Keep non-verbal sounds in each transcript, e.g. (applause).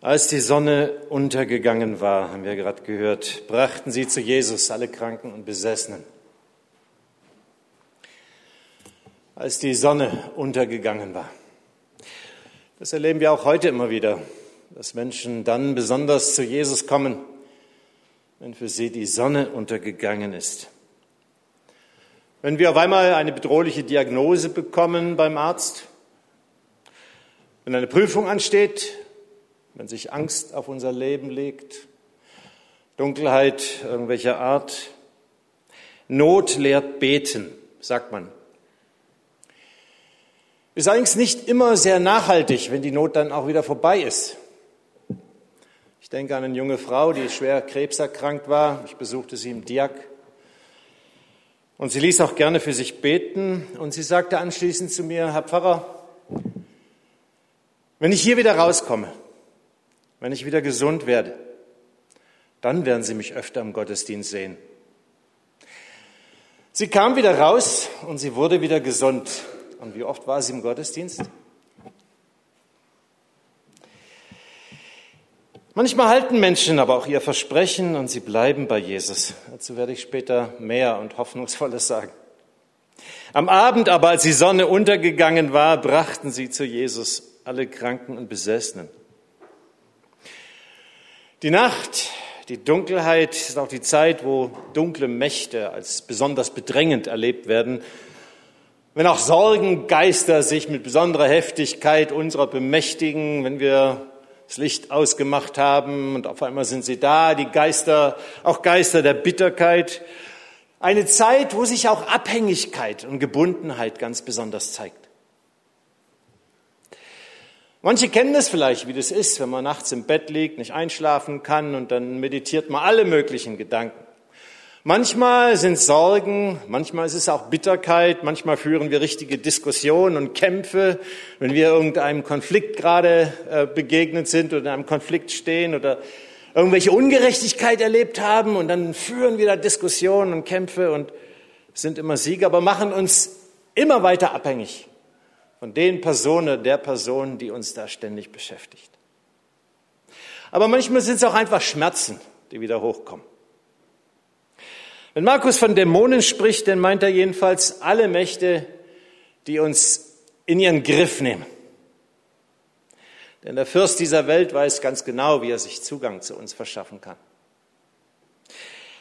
Als die Sonne untergegangen war, haben wir gerade gehört, brachten sie zu Jesus alle Kranken und Besessenen. Als die Sonne untergegangen war. Das erleben wir auch heute immer wieder, dass Menschen dann besonders zu Jesus kommen, wenn für sie die Sonne untergegangen ist. Wenn wir auf einmal eine bedrohliche Diagnose bekommen beim Arzt, wenn eine Prüfung ansteht, wenn sich Angst auf unser Leben legt, Dunkelheit irgendwelcher Art, Not lehrt beten, sagt man. Ist allerdings nicht immer sehr nachhaltig, wenn die Not dann auch wieder vorbei ist. Ich denke an eine junge Frau, die schwer krebserkrankt war. Ich besuchte sie im Diak. Und sie ließ auch gerne für sich beten. Und sie sagte anschließend zu mir, Herr Pfarrer, wenn ich hier wieder rauskomme, wenn ich wieder gesund werde, dann werden Sie mich öfter im Gottesdienst sehen. Sie kam wieder raus und sie wurde wieder gesund. Und wie oft war sie im Gottesdienst? Manchmal halten Menschen aber auch ihr Versprechen und sie bleiben bei Jesus. Dazu werde ich später mehr und Hoffnungsvolles sagen. Am Abend aber, als die Sonne untergegangen war, brachten sie zu Jesus alle Kranken und Besessenen. Die Nacht, die Dunkelheit ist auch die Zeit, wo dunkle Mächte als besonders bedrängend erlebt werden. Wenn auch Sorgengeister sich mit besonderer Heftigkeit unserer bemächtigen, wenn wir das Licht ausgemacht haben und auf einmal sind sie da, die Geister, auch Geister der Bitterkeit. Eine Zeit, wo sich auch Abhängigkeit und Gebundenheit ganz besonders zeigt. Manche kennen das vielleicht, wie das ist, wenn man nachts im Bett liegt, nicht einschlafen kann und dann meditiert man alle möglichen Gedanken. Manchmal sind Sorgen, manchmal ist es auch Bitterkeit, manchmal führen wir richtige Diskussionen und Kämpfe, wenn wir irgendeinem Konflikt gerade äh, begegnet sind oder in einem Konflikt stehen oder irgendwelche Ungerechtigkeit erlebt haben und dann führen wir da Diskussionen und Kämpfe und sind immer Sieger, aber machen uns immer weiter abhängig von den Personen, der Person, die uns da ständig beschäftigt. Aber manchmal sind es auch einfach Schmerzen, die wieder hochkommen. Wenn Markus von Dämonen spricht, dann meint er jedenfalls alle Mächte, die uns in ihren Griff nehmen. Denn der Fürst dieser Welt weiß ganz genau, wie er sich Zugang zu uns verschaffen kann.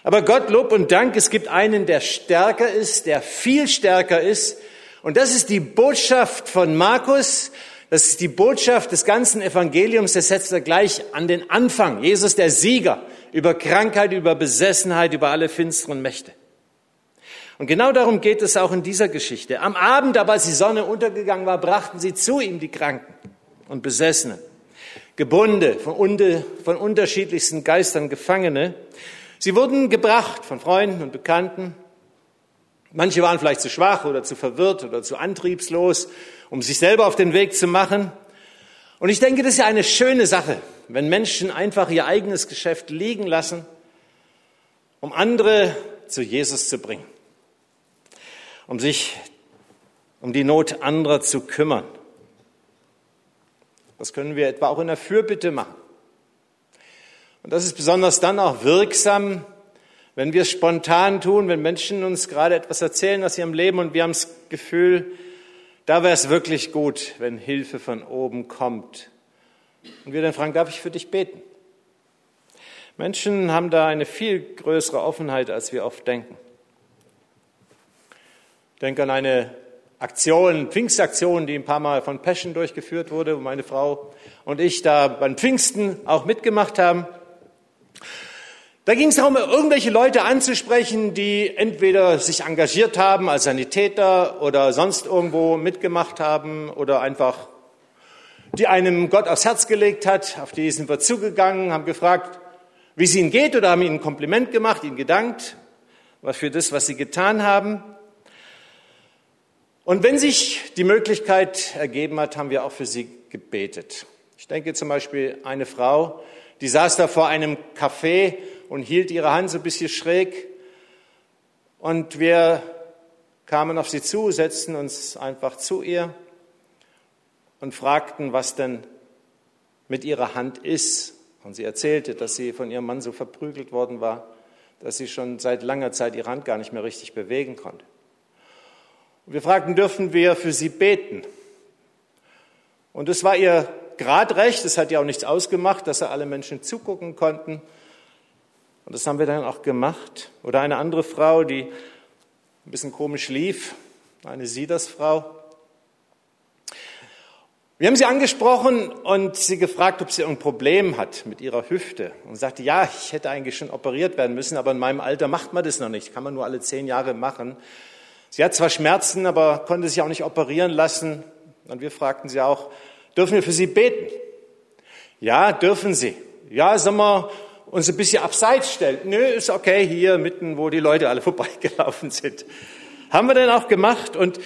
Aber Gott, Lob und Dank, es gibt einen, der stärker ist, der viel stärker ist. Und das ist die Botschaft von Markus. Das ist die Botschaft des ganzen Evangeliums. Das setzt er gleich an den Anfang. Jesus, der Sieger über Krankheit, über Besessenheit, über alle finsteren Mächte. Und genau darum geht es auch in dieser Geschichte. Am Abend, aber als die Sonne untergegangen war, brachten sie zu ihm die Kranken und Besessenen, Gebunde, von, unde, von unterschiedlichsten Geistern Gefangene. Sie wurden gebracht von Freunden und Bekannten. Manche waren vielleicht zu schwach oder zu verwirrt oder zu antriebslos, um sich selber auf den Weg zu machen. Und ich denke, das ist ja eine schöne Sache, wenn Menschen einfach ihr eigenes Geschäft liegen lassen, um andere zu Jesus zu bringen, um sich um die Not anderer zu kümmern. Das können wir etwa auch in der Fürbitte machen. Und das ist besonders dann auch wirksam, wenn wir es spontan tun, wenn Menschen uns gerade etwas erzählen aus ihrem Leben und wir haben das Gefühl, da wäre es wirklich gut, wenn Hilfe von oben kommt. Und wir dann fragen, darf ich für dich beten? Menschen haben da eine viel größere Offenheit, als wir oft denken. Ich denke an eine Aktion, Pfingstaktion, die ein paar Mal von Passion durchgeführt wurde, wo meine Frau und ich da beim Pfingsten auch mitgemacht haben. Da ging es darum, irgendwelche Leute anzusprechen, die entweder sich engagiert haben als Sanitäter oder sonst irgendwo mitgemacht haben oder einfach, die einem Gott aufs Herz gelegt hat. Auf die sind wir zugegangen, haben gefragt, wie es ihnen geht oder haben ihnen ein Kompliment gemacht, ihnen gedankt, für das, was sie getan haben. Und wenn sich die Möglichkeit ergeben hat, haben wir auch für sie gebetet. Ich denke zum Beispiel eine Frau, die saß da vor einem Café und hielt ihre Hand so ein bisschen schräg. Und wir kamen auf sie zu, setzten uns einfach zu ihr und fragten, was denn mit ihrer Hand ist. Und sie erzählte, dass sie von ihrem Mann so verprügelt worden war, dass sie schon seit langer Zeit ihre Hand gar nicht mehr richtig bewegen konnte. Und wir fragten, dürfen wir für sie beten? Und es war ihr Gradrecht, es hat ja auch nichts ausgemacht, dass alle Menschen zugucken konnten. Und das haben wir dann auch gemacht. Oder eine andere Frau, die ein bisschen komisch lief, eine Siedersfrau. Wir haben sie angesprochen und sie gefragt, ob sie ein Problem hat mit ihrer Hüfte. Und sagte, ja, ich hätte eigentlich schon operiert werden müssen, aber in meinem Alter macht man das noch nicht. Kann man nur alle zehn Jahre machen. Sie hat zwar Schmerzen, aber konnte sich auch nicht operieren lassen. Und wir fragten sie auch, dürfen wir für sie beten? Ja, dürfen sie. Ja, sollen wir uns ein bisschen abseits stellen? Nö, ist okay, hier mitten, wo die Leute alle (laughs) vorbeigelaufen sind. Haben wir dann auch gemacht und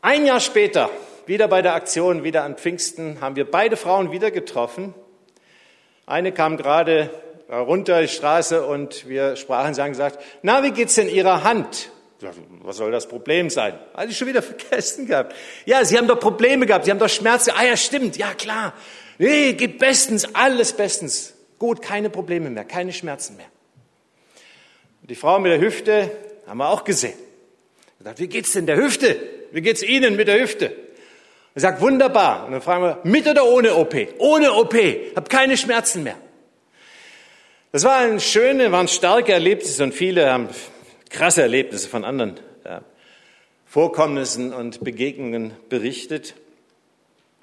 ein Jahr später wieder bei der Aktion, wieder an Pfingsten, haben wir beide Frauen wieder getroffen. Eine kam gerade runter die Straße und wir sprachen, sie haben gesagt, na, wie geht's denn Ihrer Hand? Was soll das Problem sein? Hatte ich schon wieder (laughs) vergessen gehabt. Ja, Sie haben doch Probleme gehabt, Sie haben doch Schmerzen. Ah ja, stimmt, ja klar. Nee, geht bestens, alles bestens. Gut, keine Probleme mehr, keine Schmerzen mehr. Und die Frau mit der Hüfte haben wir auch gesehen. Gesagt, wie geht's denn der Hüfte? Wie geht's Ihnen mit der Hüfte? Er sagt, wunderbar. Und dann fragen wir, mit oder ohne OP? Ohne OP. Hab keine Schmerzen mehr. Das war ein schöne, waren starke Erlebnisse und viele haben krasse Erlebnisse von anderen Vorkommnissen und Begegnungen berichtet.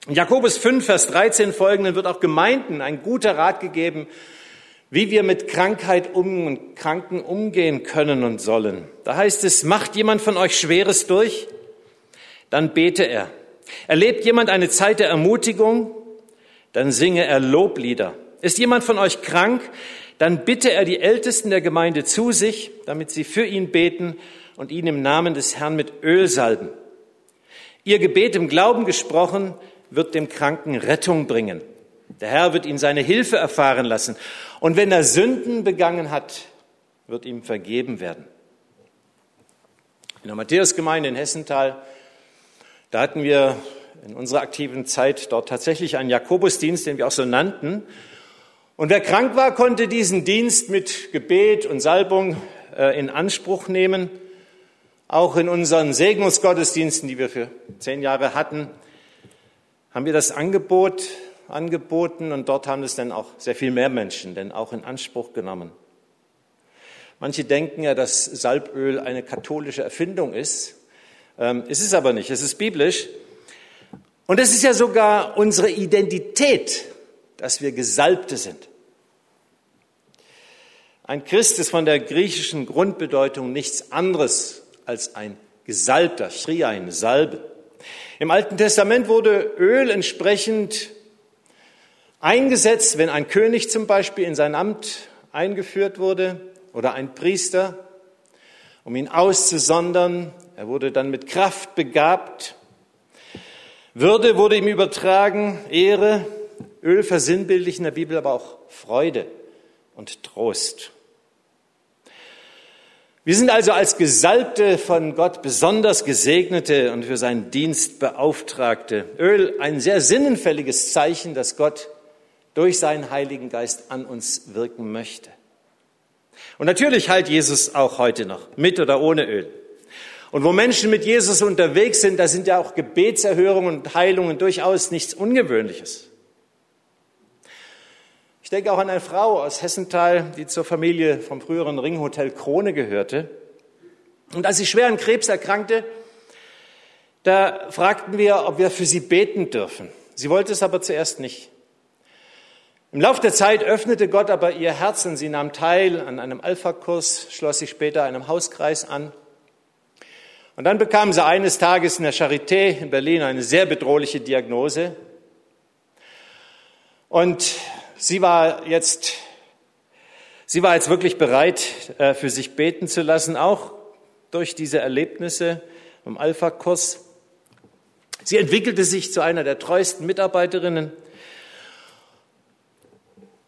In Jakobus 5, Vers 13 folgenden wird auch Gemeinden ein guter Rat gegeben, wie wir mit Krankheit um und Kranken umgehen können und sollen. Da heißt es, macht jemand von euch Schweres durch? Dann bete er. Erlebt jemand eine Zeit der Ermutigung? Dann singe er Loblieder. Ist jemand von euch krank? Dann bitte er die Ältesten der Gemeinde zu sich, damit sie für ihn beten und ihn im Namen des Herrn mit Öl salben. Ihr Gebet im Glauben gesprochen wird dem Kranken Rettung bringen. Der Herr wird ihn seine Hilfe erfahren lassen. Und wenn er Sünden begangen hat, wird ihm vergeben werden. In der Matthäusgemeinde in Hessenthal da hatten wir in unserer aktiven Zeit dort tatsächlich einen Jakobusdienst, den wir auch so nannten. Und wer krank war, konnte diesen Dienst mit Gebet und Salbung äh, in Anspruch nehmen. Auch in unseren Segnungsgottesdiensten, die wir für zehn Jahre hatten, haben wir das Angebot angeboten und dort haben es dann auch sehr viel mehr Menschen denn auch in Anspruch genommen. Manche denken ja, dass Salböl eine katholische Erfindung ist. Ähm, es ist aber nicht, es ist biblisch. Und es ist ja sogar unsere Identität, dass wir Gesalbte sind. Ein Christ ist von der griechischen Grundbedeutung nichts anderes als ein Gesalbter, Schriain, Salbe. Im Alten Testament wurde Öl entsprechend eingesetzt, wenn ein König zum Beispiel in sein Amt eingeführt wurde oder ein Priester, um ihn auszusondern, er wurde dann mit Kraft begabt. Würde wurde ihm übertragen, Ehre, Öl versinnbildlich in der Bibel aber auch Freude und Trost. Wir sind also als Gesalbte von Gott besonders gesegnete und für seinen Dienst beauftragte. Öl ein sehr sinnenfälliges Zeichen, dass Gott durch seinen Heiligen Geist an uns wirken möchte. Und natürlich heilt Jesus auch heute noch, mit oder ohne Öl. Und wo Menschen mit Jesus unterwegs sind, da sind ja auch Gebetserhörungen und Heilungen durchaus nichts Ungewöhnliches. Ich denke auch an eine Frau aus Hessenthal, die zur Familie vom früheren Ringhotel Krone gehörte. Und als sie schwer an Krebs erkrankte, da fragten wir, ob wir für sie beten dürfen. Sie wollte es aber zuerst nicht. Im Laufe der Zeit öffnete Gott aber ihr Herz und sie nahm teil an einem Alpha-Kurs, schloss sich später einem Hauskreis an und dann bekam sie eines Tages in der Charité in Berlin eine sehr bedrohliche Diagnose. Und sie war jetzt, sie war jetzt wirklich bereit, äh, für sich beten zu lassen, auch durch diese Erlebnisse im Alpha-Kurs. Sie entwickelte sich zu einer der treuesten Mitarbeiterinnen.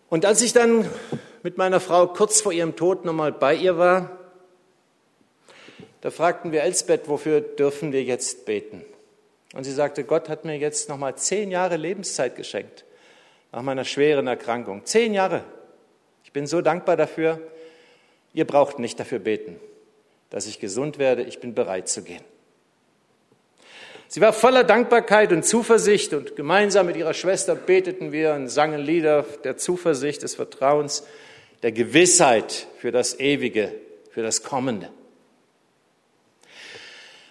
Und als ich dann mit meiner Frau kurz vor ihrem Tod nochmal bei ihr war, da fragten wir Elsbeth, wofür dürfen wir jetzt beten? Und sie sagte, Gott hat mir jetzt nochmal zehn Jahre Lebenszeit geschenkt nach meiner schweren Erkrankung. Zehn Jahre. Ich bin so dankbar dafür. Ihr braucht nicht dafür beten, dass ich gesund werde. Ich bin bereit zu gehen. Sie war voller Dankbarkeit und Zuversicht und gemeinsam mit ihrer Schwester beteten wir und sangen Lieder der Zuversicht, des Vertrauens, der Gewissheit für das Ewige, für das Kommende.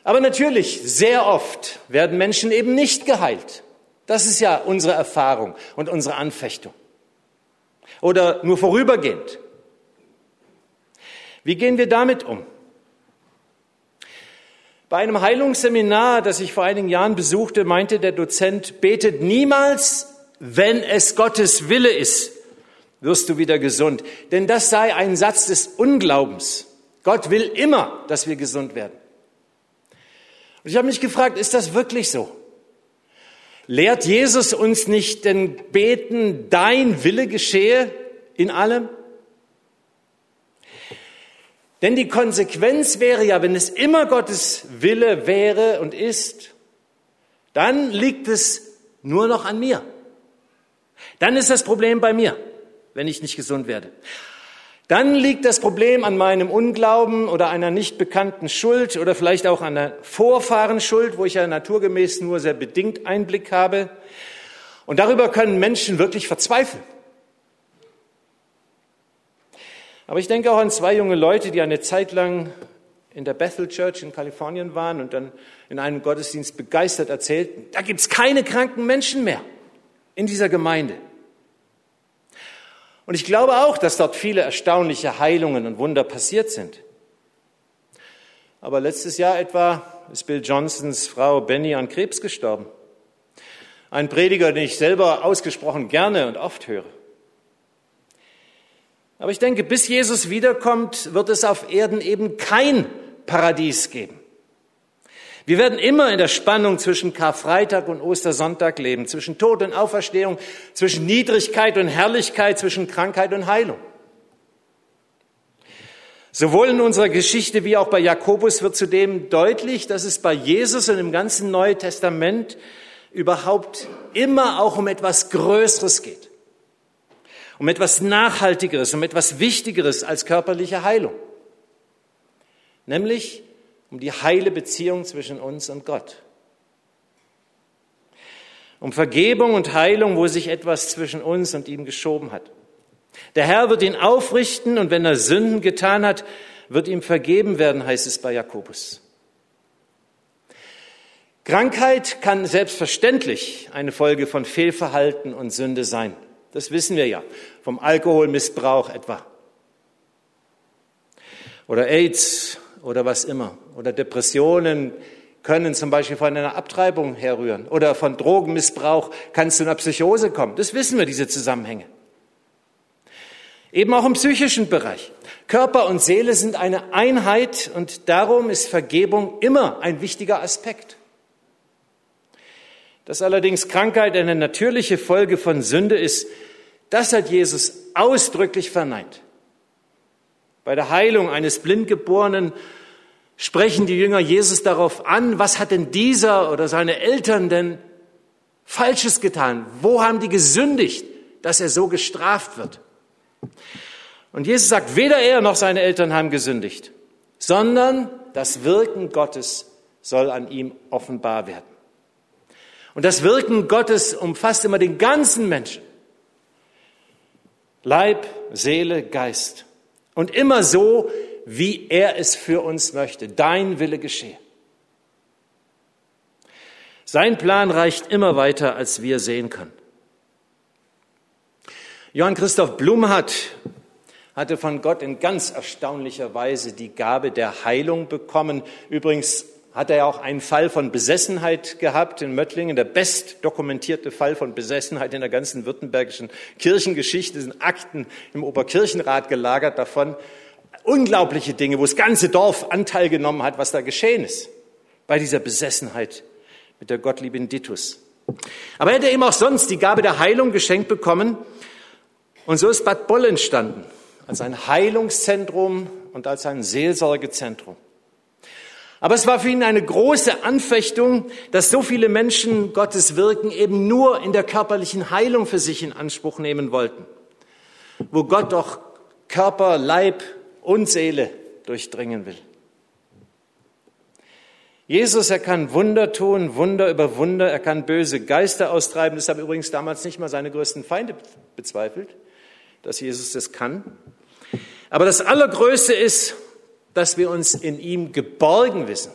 Aber natürlich, sehr oft werden Menschen eben nicht geheilt. Das ist ja unsere Erfahrung und unsere Anfechtung. Oder nur vorübergehend. Wie gehen wir damit um? Bei einem Heilungsseminar, das ich vor einigen Jahren besuchte, meinte der Dozent, betet niemals, wenn es Gottes Wille ist, wirst du wieder gesund. Denn das sei ein Satz des Unglaubens. Gott will immer, dass wir gesund werden. Und ich habe mich gefragt, ist das wirklich so? Lehrt Jesus uns nicht denn beten, dein Wille geschehe in allem? Denn die Konsequenz wäre ja, wenn es immer Gottes Wille wäre und ist, dann liegt es nur noch an mir. Dann ist das Problem bei mir, wenn ich nicht gesund werde. Dann liegt das Problem an meinem Unglauben oder einer nicht bekannten Schuld oder vielleicht auch an einer Vorfahrenschuld, wo ich ja naturgemäß nur sehr bedingt Einblick habe. Und darüber können Menschen wirklich verzweifeln. Aber ich denke auch an zwei junge Leute, die eine Zeit lang in der Bethel Church in Kalifornien waren und dann in einem Gottesdienst begeistert erzählten, da gibt es keine kranken Menschen mehr in dieser Gemeinde. Und ich glaube auch, dass dort viele erstaunliche Heilungen und Wunder passiert sind. Aber letztes Jahr etwa ist Bill Johnsons Frau Benny an Krebs gestorben. Ein Prediger, den ich selber ausgesprochen gerne und oft höre. Aber ich denke, bis Jesus wiederkommt, wird es auf Erden eben kein Paradies geben. Wir werden immer in der Spannung zwischen Karfreitag und Ostersonntag leben, zwischen Tod und Auferstehung, zwischen Niedrigkeit und Herrlichkeit, zwischen Krankheit und Heilung. Sowohl in unserer Geschichte wie auch bei Jakobus wird zudem deutlich, dass es bei Jesus und im ganzen Neuen Testament überhaupt immer auch um etwas Größeres geht um etwas Nachhaltigeres, um etwas Wichtigeres als körperliche Heilung, nämlich um die heile Beziehung zwischen uns und Gott. Um Vergebung und Heilung, wo sich etwas zwischen uns und ihm geschoben hat. Der Herr wird ihn aufrichten und wenn er Sünden getan hat, wird ihm vergeben werden, heißt es bei Jakobus. Krankheit kann selbstverständlich eine Folge von Fehlverhalten und Sünde sein. Das wissen wir ja vom Alkoholmissbrauch etwa. Oder AIDS oder was immer. Oder Depressionen können zum Beispiel von einer Abtreibung herrühren. Oder von Drogenmissbrauch kann es zu einer Psychose kommen. Das wissen wir, diese Zusammenhänge. Eben auch im psychischen Bereich. Körper und Seele sind eine Einheit und darum ist Vergebung immer ein wichtiger Aspekt. Dass allerdings Krankheit eine natürliche Folge von Sünde ist, das hat Jesus ausdrücklich verneint. Bei der Heilung eines Blindgeborenen sprechen die Jünger Jesus darauf an, was hat denn dieser oder seine Eltern denn Falsches getan? Wo haben die gesündigt, dass er so gestraft wird? Und Jesus sagt, weder er noch seine Eltern haben gesündigt, sondern das Wirken Gottes soll an ihm offenbar werden. Und das Wirken Gottes umfasst immer den ganzen Menschen. Leib, Seele, Geist. Und immer so, wie er es für uns möchte. Dein Wille geschehe. Sein Plan reicht immer weiter, als wir sehen können. Johann Christoph Blumhardt hatte von Gott in ganz erstaunlicher Weise die Gabe der Heilung bekommen. Übrigens hat er auch einen Fall von Besessenheit gehabt in Möttlingen, der best dokumentierte Fall von Besessenheit in der ganzen württembergischen Kirchengeschichte, sind Akten im Oberkirchenrat gelagert davon. Unglaubliche Dinge, wo das ganze Dorf Anteil genommen hat, was da geschehen ist bei dieser Besessenheit mit der Gottliebin Ditus. Aber er hätte eben auch sonst die Gabe der Heilung geschenkt bekommen. Und so ist Bad Boll entstanden, als ein Heilungszentrum und als ein Seelsorgezentrum. Aber es war für ihn eine große Anfechtung, dass so viele Menschen Gottes Wirken eben nur in der körperlichen Heilung für sich in Anspruch nehmen wollten, wo Gott doch Körper, Leib und Seele durchdringen will. Jesus, er kann Wunder tun, Wunder über Wunder, er kann böse Geister austreiben. Das haben übrigens damals nicht mal seine größten Feinde bezweifelt, dass Jesus das kann. Aber das Allergrößte ist, dass wir uns in ihm geborgen wissen,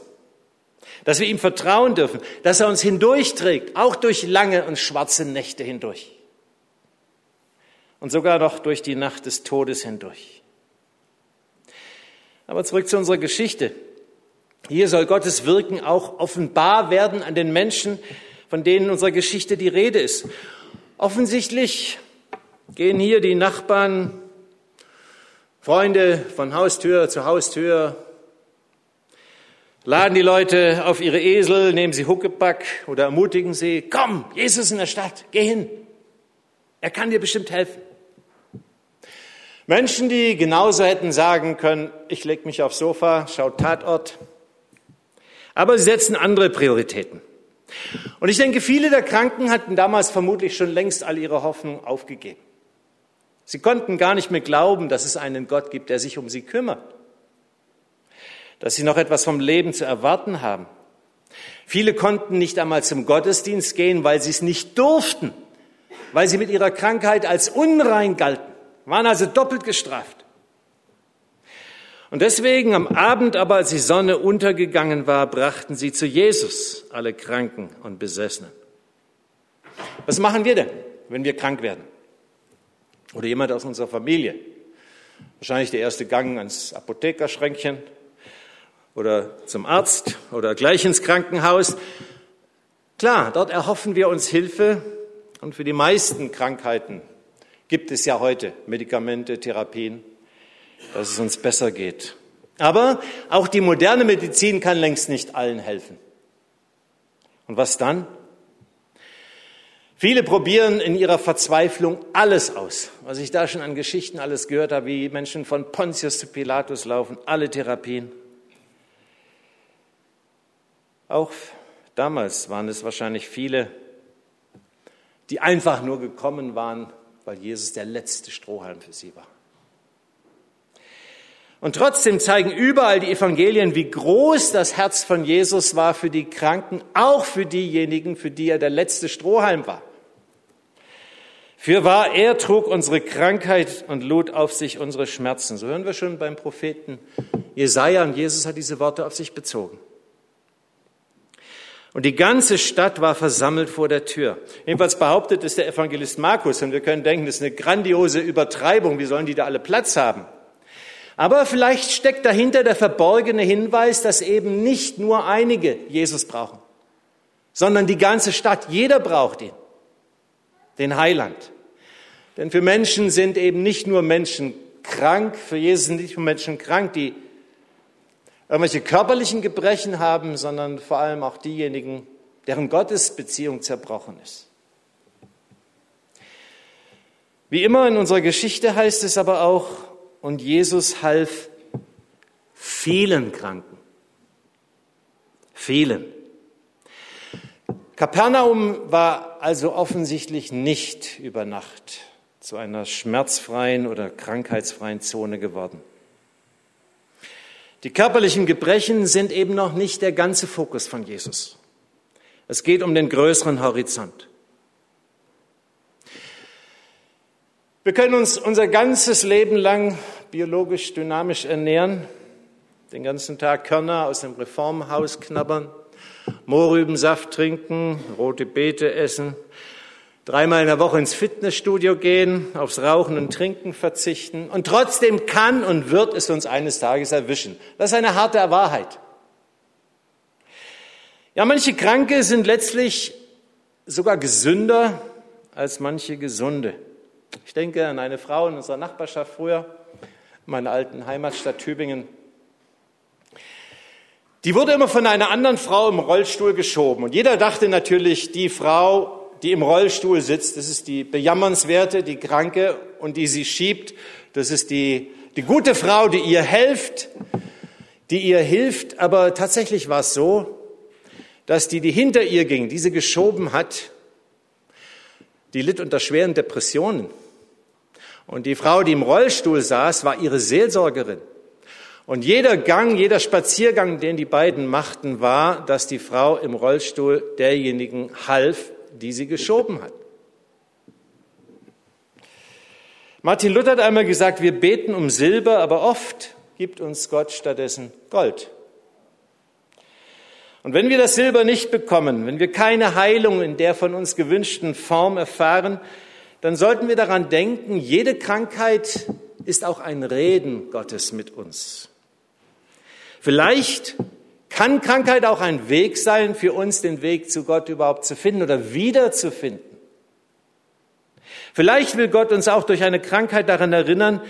dass wir ihm vertrauen dürfen, dass er uns hindurchträgt, auch durch lange und schwarze Nächte hindurch und sogar noch durch die Nacht des Todes hindurch. Aber zurück zu unserer Geschichte. Hier soll Gottes Wirken auch offenbar werden an den Menschen, von denen in unserer Geschichte die Rede ist. Offensichtlich gehen hier die Nachbarn Freunde von Haustür zu Haustür laden die Leute auf ihre Esel, nehmen sie Huckepack oder ermutigen sie, komm, Jesus in der Stadt, geh hin. Er kann dir bestimmt helfen. Menschen, die genauso hätten sagen können, ich leg mich aufs Sofa, schau Tatort. Aber sie setzen andere Prioritäten. Und ich denke, viele der Kranken hatten damals vermutlich schon längst all ihre Hoffnung aufgegeben. Sie konnten gar nicht mehr glauben, dass es einen Gott gibt, der sich um sie kümmert, dass sie noch etwas vom Leben zu erwarten haben. Viele konnten nicht einmal zum Gottesdienst gehen, weil sie es nicht durften, weil sie mit ihrer Krankheit als unrein galten, waren also doppelt gestraft. Und deswegen am Abend aber, als die Sonne untergegangen war, brachten sie zu Jesus alle Kranken und Besessenen. Was machen wir denn, wenn wir krank werden? oder jemand aus unserer Familie. Wahrscheinlich der erste Gang ans Apothekerschränkchen oder zum Arzt oder gleich ins Krankenhaus. Klar, dort erhoffen wir uns Hilfe und für die meisten Krankheiten gibt es ja heute Medikamente, Therapien, dass es uns besser geht. Aber auch die moderne Medizin kann längst nicht allen helfen. Und was dann? Viele probieren in ihrer Verzweiflung alles aus, was ich da schon an Geschichten alles gehört habe, wie Menschen von Pontius zu Pilatus laufen, alle Therapien. Auch damals waren es wahrscheinlich viele, die einfach nur gekommen waren, weil Jesus der letzte Strohhalm für sie war. Und trotzdem zeigen überall die Evangelien, wie groß das Herz von Jesus war für die Kranken, auch für diejenigen, für die er der letzte Strohhalm war. Für wahr, er trug unsere Krankheit und lud auf sich unsere Schmerzen. So hören wir schon beim Propheten Jesaja und Jesus hat diese Worte auf sich bezogen. Und die ganze Stadt war versammelt vor der Tür. Jedenfalls behauptet es der Evangelist Markus und wir können denken, das ist eine grandiose Übertreibung. Wie sollen die da alle Platz haben? Aber vielleicht steckt dahinter der verborgene Hinweis, dass eben nicht nur einige Jesus brauchen, sondern die ganze Stadt. Jeder braucht ihn den Heiland. Denn für Menschen sind eben nicht nur Menschen krank, für Jesus sind nicht nur Menschen krank, die irgendwelche körperlichen Gebrechen haben, sondern vor allem auch diejenigen, deren Gottesbeziehung zerbrochen ist. Wie immer in unserer Geschichte heißt es aber auch, und Jesus half vielen Kranken. Vielen. Kapernaum war also offensichtlich nicht über Nacht zu einer schmerzfreien oder krankheitsfreien Zone geworden. Die körperlichen Gebrechen sind eben noch nicht der ganze Fokus von Jesus. Es geht um den größeren Horizont. Wir können uns unser ganzes Leben lang biologisch dynamisch ernähren, den ganzen Tag Körner aus dem Reformhaus knabbern, Mohrrübensaft trinken, rote Beete essen, dreimal in der Woche ins Fitnessstudio gehen, aufs Rauchen und Trinken verzichten und trotzdem kann und wird es uns eines Tages erwischen. Das ist eine harte Wahrheit. Ja, manche Kranke sind letztlich sogar gesünder als manche Gesunde. Ich denke an eine Frau in unserer Nachbarschaft früher, in meiner alten Heimatstadt Tübingen. Die wurde immer von einer anderen Frau im Rollstuhl geschoben. Und jeder dachte natürlich, die Frau, die im Rollstuhl sitzt, das ist die bejammernswerte, die Kranke und die sie schiebt, das ist die, die gute Frau, die ihr helft, die ihr hilft. Aber tatsächlich war es so, dass die, die hinter ihr ging, diese geschoben hat, die litt unter schweren Depressionen. Und die Frau, die im Rollstuhl saß, war ihre Seelsorgerin. Und jeder Gang, jeder Spaziergang, den die beiden machten, war, dass die Frau im Rollstuhl derjenigen half, die sie geschoben hat. Martin Luther hat einmal gesagt, wir beten um Silber, aber oft gibt uns Gott stattdessen Gold. Und wenn wir das Silber nicht bekommen, wenn wir keine Heilung in der von uns gewünschten Form erfahren, dann sollten wir daran denken, jede Krankheit ist auch ein Reden Gottes mit uns. Vielleicht kann Krankheit auch ein Weg sein, für uns den Weg zu Gott überhaupt zu finden oder wiederzufinden. Vielleicht will Gott uns auch durch eine Krankheit daran erinnern,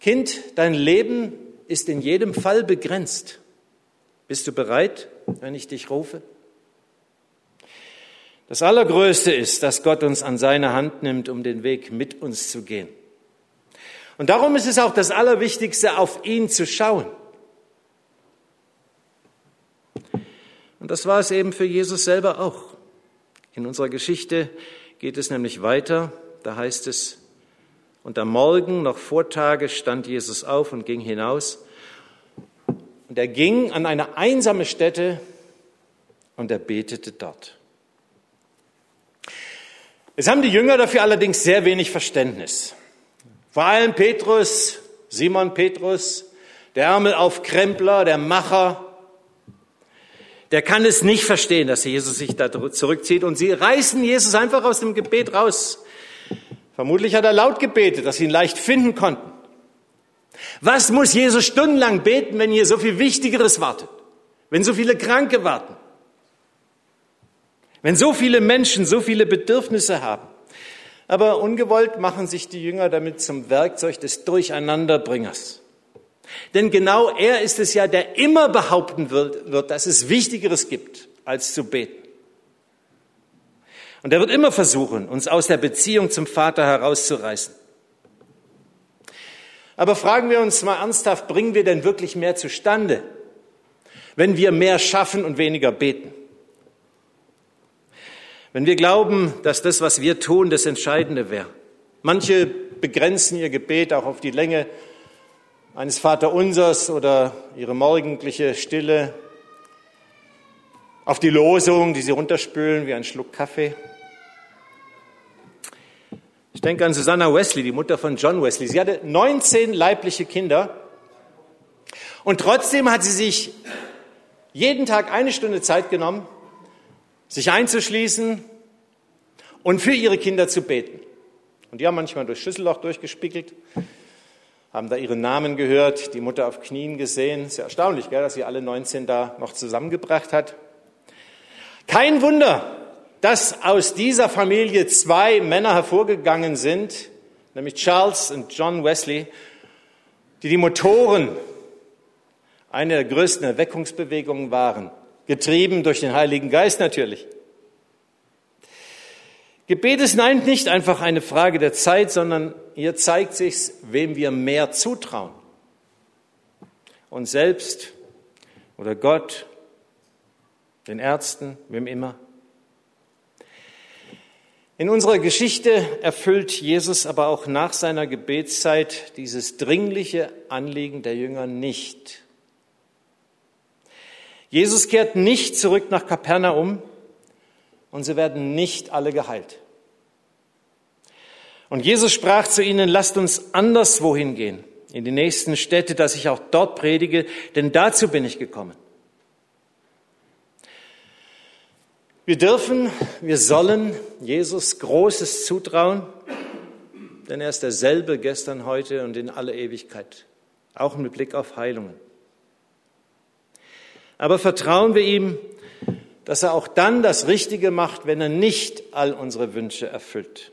Kind, dein Leben ist in jedem Fall begrenzt. Bist du bereit, wenn ich dich rufe? Das Allergrößte ist, dass Gott uns an seine Hand nimmt, um den Weg mit uns zu gehen. Und darum ist es auch das Allerwichtigste, auf ihn zu schauen. Und das war es eben für Jesus selber auch. In unserer Geschichte geht es nämlich weiter. Da heißt es, und am Morgen, noch vor Tage, stand Jesus auf und ging hinaus. Und er ging an eine einsame Stätte und er betete dort. Es haben die Jünger dafür allerdings sehr wenig Verständnis. Vor allem Petrus, Simon Petrus, der Ärmelaufkrempler, der Macher, der kann es nicht verstehen, dass Jesus sich da zurückzieht und sie reißen Jesus einfach aus dem Gebet raus. Vermutlich hat er laut gebetet, dass sie ihn leicht finden konnten. Was muss Jesus stundenlang beten, wenn hier so viel Wichtigeres wartet? Wenn so viele Kranke warten? Wenn so viele Menschen so viele Bedürfnisse haben? Aber ungewollt machen sich die Jünger damit zum Werkzeug des Durcheinanderbringers. Denn genau er ist es ja, der immer behaupten wird, dass es Wichtigeres gibt, als zu beten. Und er wird immer versuchen, uns aus der Beziehung zum Vater herauszureißen. Aber fragen wir uns mal ernsthaft, bringen wir denn wirklich mehr zustande, wenn wir mehr schaffen und weniger beten? Wenn wir glauben, dass das, was wir tun, das Entscheidende wäre. Manche begrenzen ihr Gebet auch auf die Länge eines Vaterunsers oder ihre morgendliche Stille, auf die Losung, die sie runterspülen wie ein Schluck Kaffee. Ich denke an Susanna Wesley, die Mutter von John Wesley. Sie hatte 19 leibliche Kinder und trotzdem hat sie sich jeden Tag eine Stunde Zeit genommen, sich einzuschließen und für ihre Kinder zu beten. Und die haben manchmal durch Schlüsselloch durchgespiegelt, haben da ihre Namen gehört, die Mutter auf Knien gesehen. Sehr erstaunlich, gell, dass sie alle 19 da noch zusammengebracht hat. Kein Wunder, dass aus dieser Familie zwei Männer hervorgegangen sind, nämlich Charles und John Wesley, die die Motoren einer der größten Erweckungsbewegungen waren, getrieben durch den Heiligen Geist natürlich. Gebet ist nein nicht einfach eine Frage der Zeit, sondern hier zeigt sich, wem wir mehr zutrauen. Uns selbst oder Gott, den Ärzten, wem immer. In unserer Geschichte erfüllt Jesus aber auch nach seiner Gebetszeit dieses dringliche Anliegen der Jünger nicht. Jesus kehrt nicht zurück nach Kapernaum und sie werden nicht alle geheilt. Und Jesus sprach zu ihnen, lasst uns anderswohin gehen, in die nächsten Städte, dass ich auch dort predige, denn dazu bin ich gekommen. Wir dürfen, wir sollen Jesus Großes zutrauen, denn er ist derselbe gestern, heute und in alle Ewigkeit, auch mit Blick auf Heilungen. Aber vertrauen wir ihm, dass er auch dann das Richtige macht, wenn er nicht all unsere Wünsche erfüllt.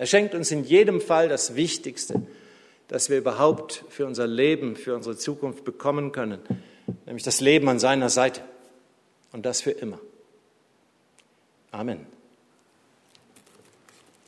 Er schenkt uns in jedem Fall das Wichtigste, das wir überhaupt für unser Leben, für unsere Zukunft bekommen können, nämlich das Leben an seiner Seite und das für immer. Amen.